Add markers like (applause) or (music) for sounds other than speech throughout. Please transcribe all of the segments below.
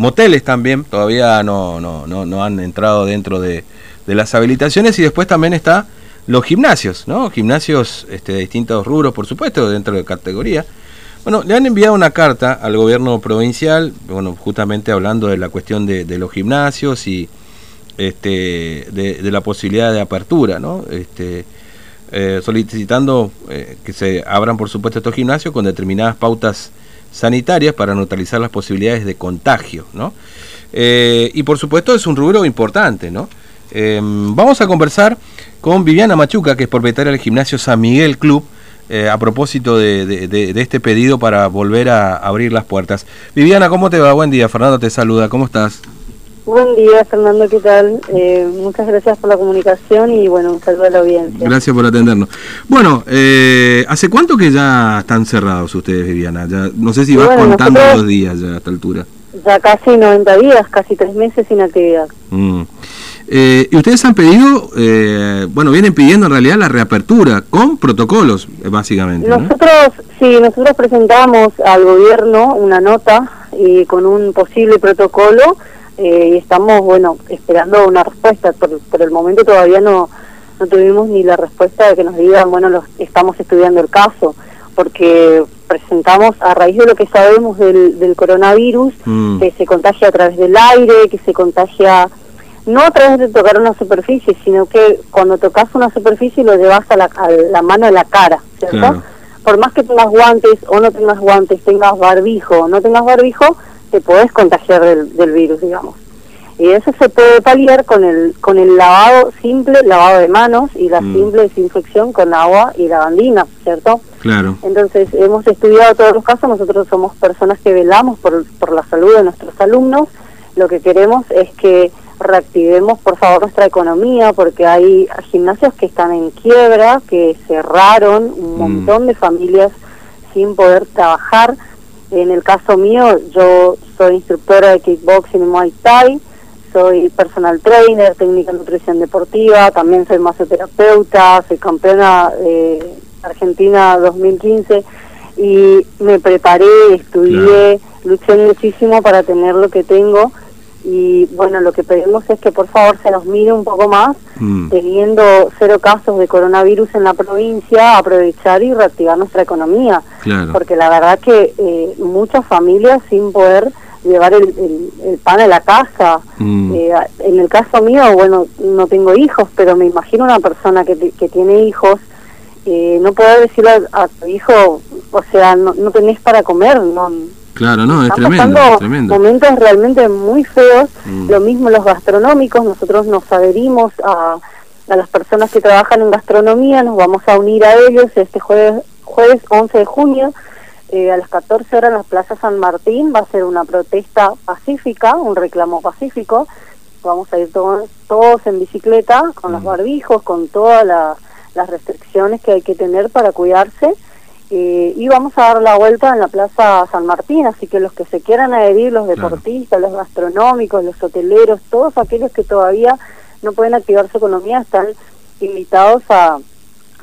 moteles también, todavía no, no, no, no han entrado dentro de, de, las habilitaciones y después también está los gimnasios, ¿no? Gimnasios este, de distintos rubros, por supuesto, dentro de categoría. Bueno, le han enviado una carta al gobierno provincial, bueno, justamente hablando de la cuestión de, de los gimnasios y este, de, la posibilidad de apertura, ¿no? Este, eh, solicitando eh, que se abran, por supuesto, estos gimnasios con determinadas pautas sanitarias para neutralizar las posibilidades de contagio, ¿no? Eh, y por supuesto es un rubro importante, ¿no? Em, vamos a conversar con Viviana Machuca, que es propietaria del gimnasio San Miguel Club, a propósito de, de, este pedido para volver a abrir las puertas. Viviana, ¿cómo te va? Buen día, Fernando te saluda, ¿cómo estás? Buen día, Fernando, ¿qué tal? Eh, muchas gracias por la comunicación y bueno, un saludo a la audiencia. Gracias por atendernos. Bueno, eh, ¿hace cuánto que ya están cerrados ustedes, Viviana? Ya, no sé si vas contando los días ya a esta altura. Ya casi 90 días, casi tres meses sin actividad. Mm. Eh, y ustedes han pedido, bueno, vienen pidiendo en realidad la reapertura con protocolos, básicamente. Nosotros, sí, nosotros presentamos al gobierno una nota y con un posible protocolo eh, y estamos, bueno, esperando una respuesta. Por, por el momento todavía no, no tuvimos ni la respuesta de que nos digan, bueno, los, estamos estudiando el caso, porque presentamos a raíz de lo que sabemos del, del coronavirus, mm. que se contagia a través del aire, que se contagia no a través de tocar una superficie, sino que cuando tocas una superficie lo llevas a la, a la mano a la cara, ¿cierto? Por más que tengas guantes o no tengas guantes, tengas barbijo o no tengas barbijo, te podés contagiar del, del virus, digamos. Y eso se puede paliar con el con el lavado simple, lavado de manos y la mm. simple desinfección con agua y lavandina, ¿cierto? Claro. Entonces, hemos estudiado todos los casos, nosotros somos personas que velamos por, por la salud de nuestros alumnos, lo que queremos es que reactivemos por favor nuestra economía porque hay gimnasios que están en quiebra, que cerraron, un mm. montón de familias sin poder trabajar en el caso mío, yo soy instructora de kickboxing y Muay Thai, soy personal trainer, técnica de nutrición deportiva, también soy masoterapeuta, soy campeona de Argentina 2015 y me preparé, estudié, luché muchísimo para tener lo que tengo y bueno, lo que pedimos es que por favor se nos mire un poco más, mm. teniendo cero casos de coronavirus en la provincia, aprovechar y reactivar nuestra economía, porque la verdad que eh, muchas familias sin poder llevar el, pan a la casa. Mm. Eh, en el caso mío, bueno, no tengo hijos, pero me imagino una persona que, que tiene hijos, eh, no puede decirle a, tu hijo, o sea, no, no tenés para comer, no Claro, no, es tremendo, tremendo. momentos realmente muy feos. Mm. Lo mismo los gastronómicos, nosotros nos adherimos a, a las personas que trabajan en gastronomía, nos vamos a unir a ellos este jueves, jueves 11 de junio. Eh, a las 14 horas en la Plaza San Martín va a ser una protesta pacífica, un reclamo pacífico. Vamos a ir todos, todos en bicicleta, con los mm. barbijos, con todas las restricciones que hay que tener para cuidarse eh, y vamos a dar la vuelta en la Plaza San Martín, así que los que se quieran adherir, los deportistas, los gastronómicos, los hoteleros, todos aquellos que todavía no pueden activar su economía están invitados a,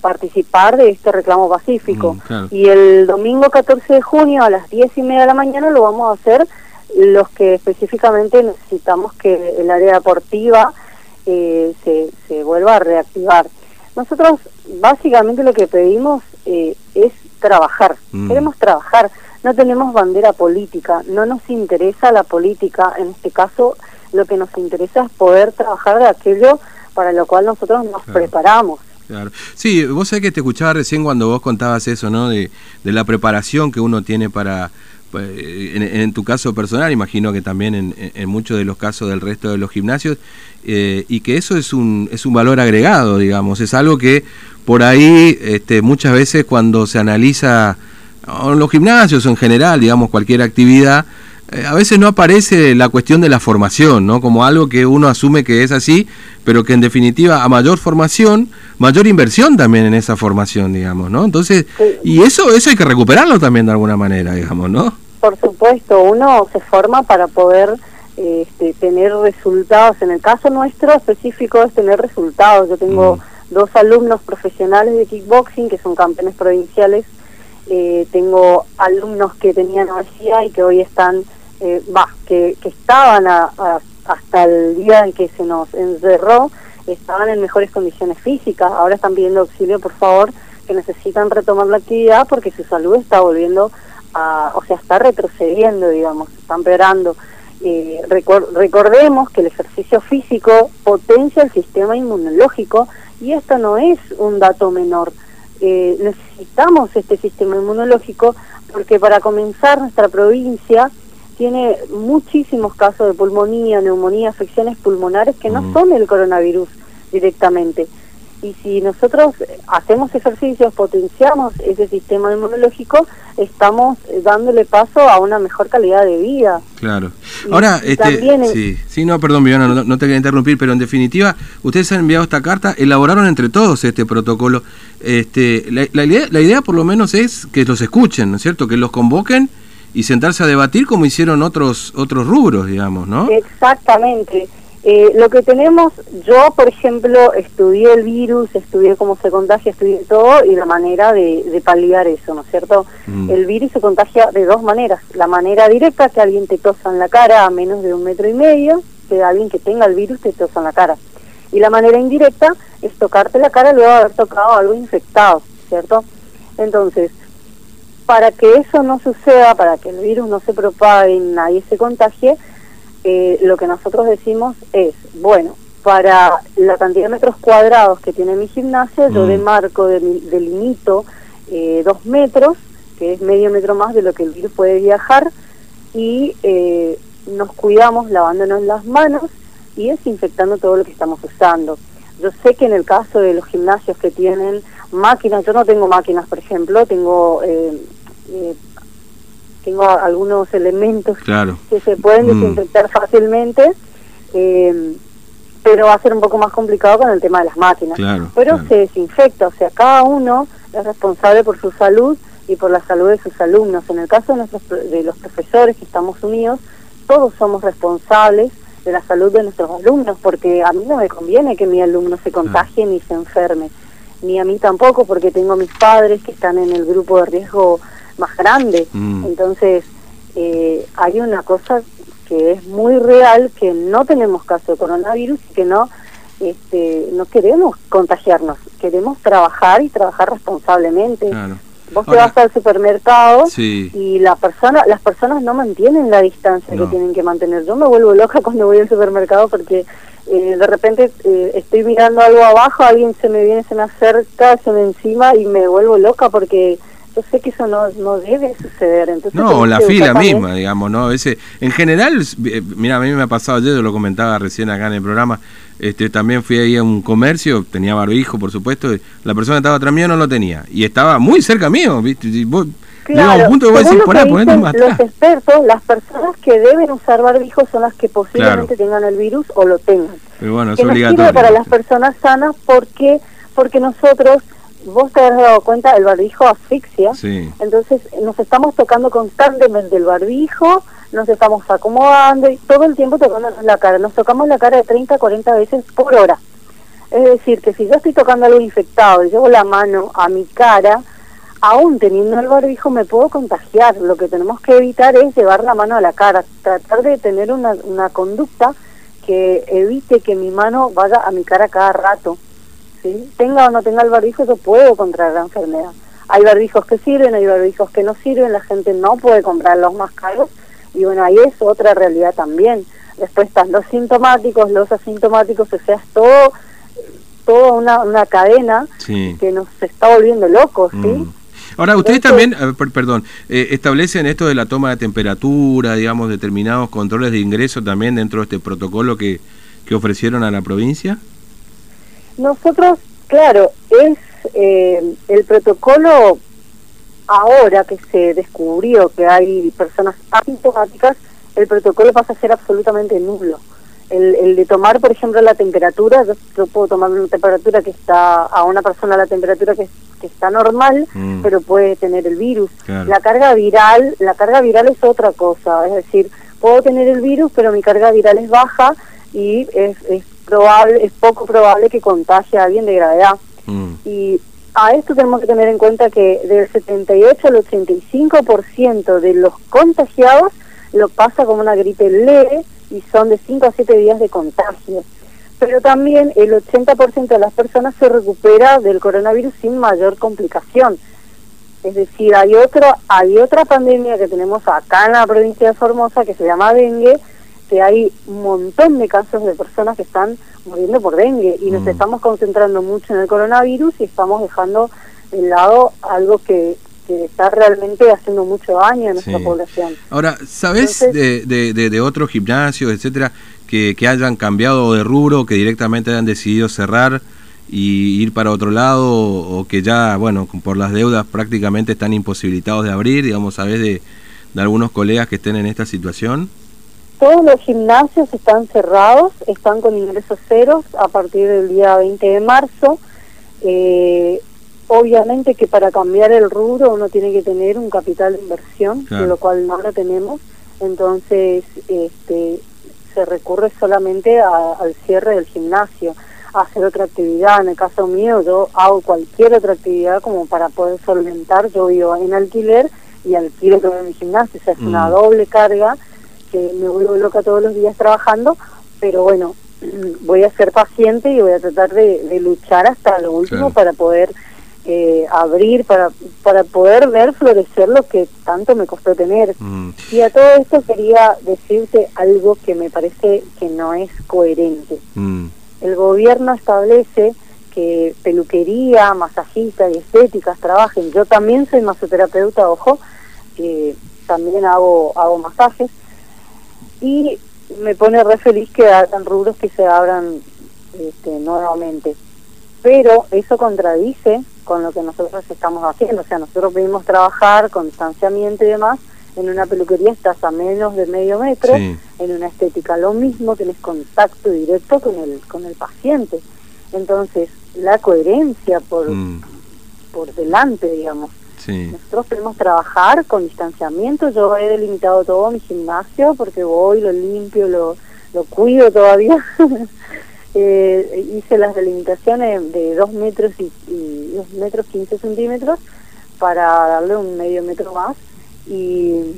participar de este reclamo pacífico. Mm, y el domingo 14 de junio a las 10 y media de la mañana lo vamos a hacer los que específicamente necesitamos que el área deportiva eh, se, se vuelva a reactivar. Nosotros básicamente lo que pedimos eh, es trabajar, mm. queremos trabajar, no tenemos bandera política, no nos interesa la política, en este caso lo que nos interesa es poder trabajar de aquello para lo cual nosotros nos preparamos. Claro. Sí, vos sabés que te escuchaba recién cuando vos contabas eso, ¿no? De, de la preparación que uno tiene para, pues, en, tu caso personal, imagino que también en, en, muchos de los casos del resto de los gimnasios, eh, y que eso es un, es un valor agregado, digamos, es algo que por ahí este, muchas veces cuando se analiza en los gimnasios en general, digamos, cualquier actividad, eh, a veces no aparece la cuestión de la formación, ¿no? Como algo que uno asume que es así, pero que en definitiva a mayor formación, mayor inversión también en esa formación, digamos, ¿no? Entonces, y eso, eso hay que recuperarlo también de alguna manera, digamos, ¿no? Por supuesto, uno se forma para poder este, tener resultados. En el caso nuestro específico es tener resultados. Yo tengo... Mm dos alumnos profesionales de kickboxing que son campeones provinciales. Eh, tengo alumnos que tenían obesidad y que hoy están eh, que, que estaban hasta el día en que se nos encerró, estaban en mejores condiciones físicas, ahora están pidiendo auxilio, por favor, que necesitan retomar la actividad porque su salud está volviendo a, o sea, está retrocediendo, digamos, está empeorando. Eh, recordemos que el ejercicio físico potencia el sistema inmunológico y esto no es un dato menor. Eh, necesitamos este sistema inmunológico porque para comenzar nuestra provincia tiene muchísimos casos de pulmonía, neumonía, afecciones pulmonares que no mm. son el coronavirus directamente. Y si nosotros hacemos ejercicios, potenciamos ese sistema inmunológico, estamos dándole paso a una mejor calidad de vida. Claro. Ahora, este, sí, sí, no, perdón, Viviana, no, te quería interrumpir, pero en definitiva, ustedes han enviado esta carta, elaboraron entre todos este protocolo. Este, la, la, idea, la idea, por lo menos, es que los escuchen, ¿no es cierto? Que los convoquen y sentarse a debatir como hicieron otros otros rubros, digamos, ¿no? Exactamente. Eh, lo que tenemos, yo por ejemplo estudié el virus, estudié cómo se contagia, estudié todo y la manera de, paliar eso, ¿no es cierto? Mm. El virus se contagia de dos maneras. La manera directa, que alguien te tosa en la cara a menos de un metro y medio, que alguien que tenga el virus te tosa en la cara. Y la manera indirecta es tocarte la cara luego de haber tocado algo infectado, ¿cierto? Entonces, para que eso no suceda, para que el virus no se propague y nadie se contagie, eh, lo que nosotros decimos es, bueno, para la cantidad de metros cuadrados que tiene mi gimnasio, yo mm. demarco, delimito eh, dos metros, que es medio metro más de lo que el virus puede viajar, y eh, nos cuidamos lavándonos las manos y desinfectando todo lo que estamos usando. Yo sé que en el caso de los gimnasios que tienen máquinas, yo no tengo máquinas, por ejemplo, tengo eh, tengo algunos elementos que se pueden mm. desinfectar fácilmente, eh, pero va a ser un poco más complicado con el tema de las máquinas. pero se desinfecta, o sea, cada uno es responsable por su salud y por la salud de sus alumnos. En el caso de, nuestros, de los profesores que estamos unidos, todos somos responsables de la salud de nuestros alumnos, porque a mí no me conviene que mi alumno se contagie ni se enferme, ni a mí tampoco, porque tengo mis padres que están en el grupo de riesgo más grande. Mm. Entonces, eh, hay una cosa que es muy real, que no tenemos caso de coronavirus y que no, este, no queremos contagiarnos, queremos trabajar y trabajar responsablemente. Vos te vas al supermercado y la persona, las personas no mantienen la distancia que tienen que mantener. Yo me vuelvo loca cuando voy al supermercado porque eh, de repente eh, estoy mirando algo abajo, alguien se me viene, se me acerca, se me encima y me vuelvo loca porque yo sé que eso no, no debe suceder. Entonces, no, la fila misma, digamos, ¿no? Ese, en general, eh, mira, a mí me ha pasado ayer, yo lo comentaba recién acá en el programa, este, también fui ahí a un comercio, tenía barbijo, por supuesto, la persona que estaba atrás mío no lo tenía, y estaba muy cerca mío, ¿viste? Y vos, claro, un punto que decir, por ahí, Los expertos, las personas que deben usar barbijo son las que posiblemente tengan el virus o lo tengan. Pero bueno, es que obligatorio. para las personas sanas porque porque nosotros vos te has dado cuenta, el barbijo asfixia, entonces nos estamos tocando constantemente el barbijo, nos estamos acomodando y todo el tiempo tocándonos la cara. Nos tocamos la cara de 30 a 40 veces por hora. Es decir, que si yo estoy tocando algo infectado y llevo la mano a mi cara, aún teniendo el barbijo me puedo contagiar. Lo que tenemos que evitar es llevar la mano a la cara, tratar de tener una, una conducta que evite que mi mano vaya a mi cara cada rato tenga o no tenga el barbijo, yo puedo contraer la enfermedad. Hay barbijos que sirven, hay barbijos que no sirven, la gente no puede comprar los más caros y bueno, ahí es otra realidad también. Después están los sintomáticos, los asintomáticos, o sea, es todo, toda una, una cadena que nos está volviendo locos, ¿sí? Mm. Ahora, ustedes también, perdón, eh, establecen esto de la toma de temperatura, digamos, determinados controles de ingreso también dentro de este protocolo que, que ofrecieron a la provincia. Nosotros, claro, es eh, el protocolo ahora que se descubrió que hay personas asintomáticas, el protocolo pasa a ser absolutamente nulo. El, el de tomar, por ejemplo, la temperatura, yo, puedo tomar una temperatura que está, a una persona la temperatura que, que está normal, mm. pero puede tener el virus. La carga viral, la carga viral es otra cosa, es decir, puedo tener el virus, pero mi carga viral es baja y es, es probable, es poco probable que contagie a alguien de gravedad. Mm. Y a esto tenemos que tener en cuenta que del 78 al 85% de los contagiados lo pasa como una gripe leve y son de 5 a 7 días de contagio. Pero también el 80% de las personas se recupera del coronavirus sin mayor complicación. Es decir, hay otro, hay otra pandemia que tenemos acá en la provincia de Formosa que se llama dengue, que hay un montón de casos de personas que están muriendo por dengue y nos Mm. estamos concentrando mucho en el coronavirus y estamos dejando de lado algo que, que está realmente haciendo mucho daño a nuestra Sí. población. Ahora, ¿sabés Entonces- de, de, de- otros gimnasios, etcétera, que, que hayan cambiado de rubro, que directamente hayan decidido cerrar y ir para otro lado, o que ya, bueno, por las deudas prácticamente están imposibilitados de abrir? Digamos, ¿sabés de, de algunos colegas que estén en esta situación? Todos los gimnasios están cerrados, están con ingresos ceros a partir del día 20 de marzo. Eh, obviamente que para cambiar el rubro uno tiene que tener un capital de inversión, Claro. lo cual no lo tenemos. Entonces este, se recurre solamente a- al cierre del gimnasio, a hacer otra actividad. En el caso mío yo hago cualquier otra actividad como para poder solventar. Yo vivo en alquiler y alquilo todo mi gimnasio, o sea, es una Mm. doble carga que me vuelvo loca todos los días trabajando, pero bueno, (clears throat) voy a ser paciente y voy a tratar de, de luchar hasta lo último Claro. para poder eh, abrir, para, para poder ver florecer lo que tanto me costó tener. Mm, Y a todo esto quería decirte algo que me parece que no es coherente. mm, El gobierno establece que peluquería, masajistas y estéticas trabajen. Yo también soy masoterapeuta, ojo, que también hago, hago masajes. Y me pone re feliz que hagan rubros que se abran este, nuevamente. Pero eso contradice con lo que nosotros estamos haciendo. O sea, nosotros pedimos trabajar con distanciamiento y demás. En una peluquería estás a menos de medio metro sí, en una estética lo mismo, tenés contacto directo con el, con el paciente. Entonces, la coherencia por, mm, por delante, digamos. Sí, Nosotros podemos trabajar con distanciamiento, yo he delimitado todo mi gimnasio porque voy, lo limpio, lo, lo cuido todavía. (laughs) Eh, hice las delimitaciones de 2 metros y, y 2 metros 15 centímetros para darle un medio metro más y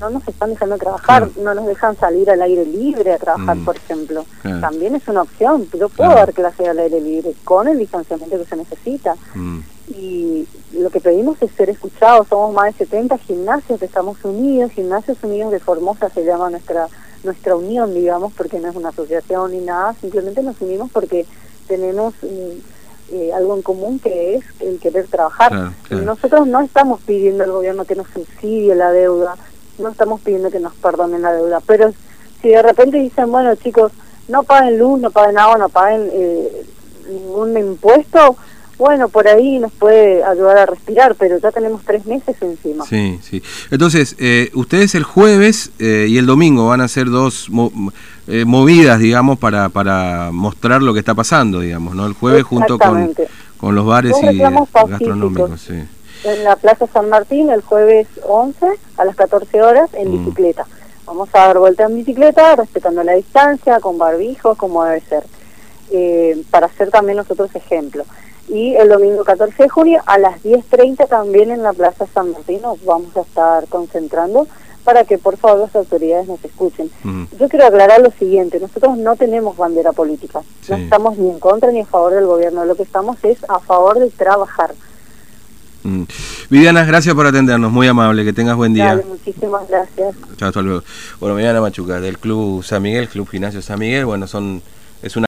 no nos están dejando trabajar, Claro. no nos dejan salir al aire libre a trabajar, Mm. por ejemplo. Claro. También es una opción, yo puedo Claro. dar clase al aire libre con el distanciamiento que se necesita mm, y lo que pedimos es ser escuchados. Somos más de 70 gimnasios que estamos unidos, Gimnasios Unidos de Formosa se llama nuestra nuestra unión, digamos, porque no es una asociación ni nada, simplemente nos unimos porque tenemos mm, eh, algo en común que es el querer trabajar. Claro, claro. Nosotros no estamos pidiendo al gobierno que nos subsidie la deuda, no estamos pidiendo que nos perdonen la deuda, pero si de repente dicen, bueno chicos, no paguen luz, no paguen agua, no paguen eh, ningún impuesto, bueno, por ahí nos puede ayudar a respirar, pero ya tenemos tres meses encima. sí, sí. Entonces, eh, ustedes el jueves eh, y el domingo van a hacer dos mo- eh, movidas, digamos, para, para mostrar lo que está pasando, digamos, ¿no? El jueves junto con, con los bares y gastronómicos, sí. en la Plaza San Martín el jueves 11 a las 14 horas en Mm. bicicleta. Vamos a dar vuelta en bicicleta, respetando la distancia, con barbijos, como debe ser, eh, para hacer también nosotros ejemplo. Y el domingo 14 de junio a las 10.30 también en la Plaza San Martín nos vamos a estar concentrando para que por favor las autoridades nos escuchen. Mm, Yo quiero aclarar lo siguiente, nosotros no tenemos bandera política, no estamos ni en contra ni a favor del gobierno, lo que estamos es a favor de trabajar. mm. Viviana, gracias por atendernos, muy amable, que tengas buen día. Dale, muchísimas gracias. Chao, hasta luego. Bueno, Viviana Machuca, del Club San Miguel, Club Gimnasio San Miguel, bueno, son es una